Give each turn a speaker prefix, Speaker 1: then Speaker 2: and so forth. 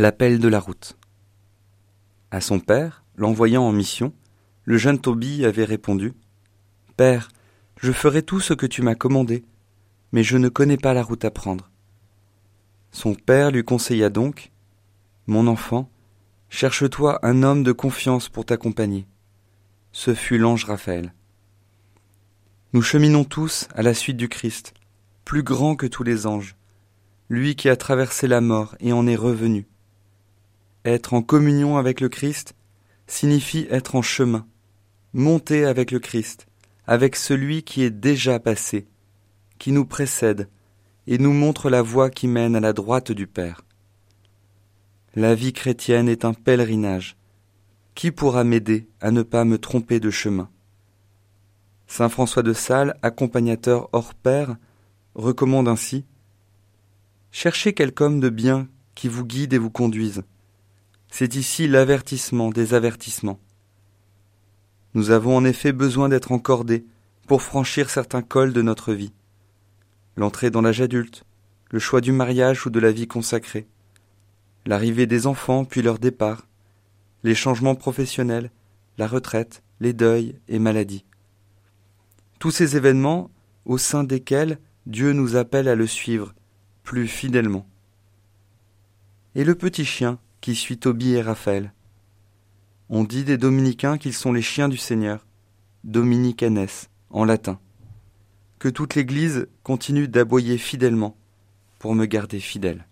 Speaker 1: L'appel de la route. À son père, l'envoyant en mission, le jeune Tobie avait répondu Père, je ferai tout ce que tu m'as commandé, mais je ne connais pas la route à prendre. Son père lui conseilla donc Mon enfant, cherche-toi un homme de confiance pour t'accompagner. Ce fut l'ange Raphaël. Nous cheminons tous à la suite du Christ, plus grand que tous les anges, lui qui a traversé la mort et en est revenu. Être en communion avec le Christ signifie être en chemin, monter avec le Christ, avec celui qui est déjà passé, qui nous précède et nous montre la voie qui mène à la droite du Père. La vie chrétienne est un pèlerinage. Qui pourra m'aider à ne pas me tromper de chemin? Saint François de Sales, accompagnateur hors pair, recommande ainsi Cherchez quelque homme de bien qui vous guide et vous conduise. C'est ici l'avertissement des avertissements. Nous avons en effet besoin d'être encordés pour franchir certains cols de notre vie. L'entrée dans l'âge adulte, le choix du mariage ou de la vie consacrée, l'arrivée des enfants puis leur départ, les changements professionnels, la retraite, les deuils et maladies. Tous ces événements au sein desquels Dieu nous appelle à le suivre plus fidèlement. Et le petit chien qui suit Tobie et Raphaël. On dit des dominicains qu'ils sont les chiens du Seigneur, dominicanes en latin. Que toute l'Église continue d'aboyer fidèlement pour me garder fidèle.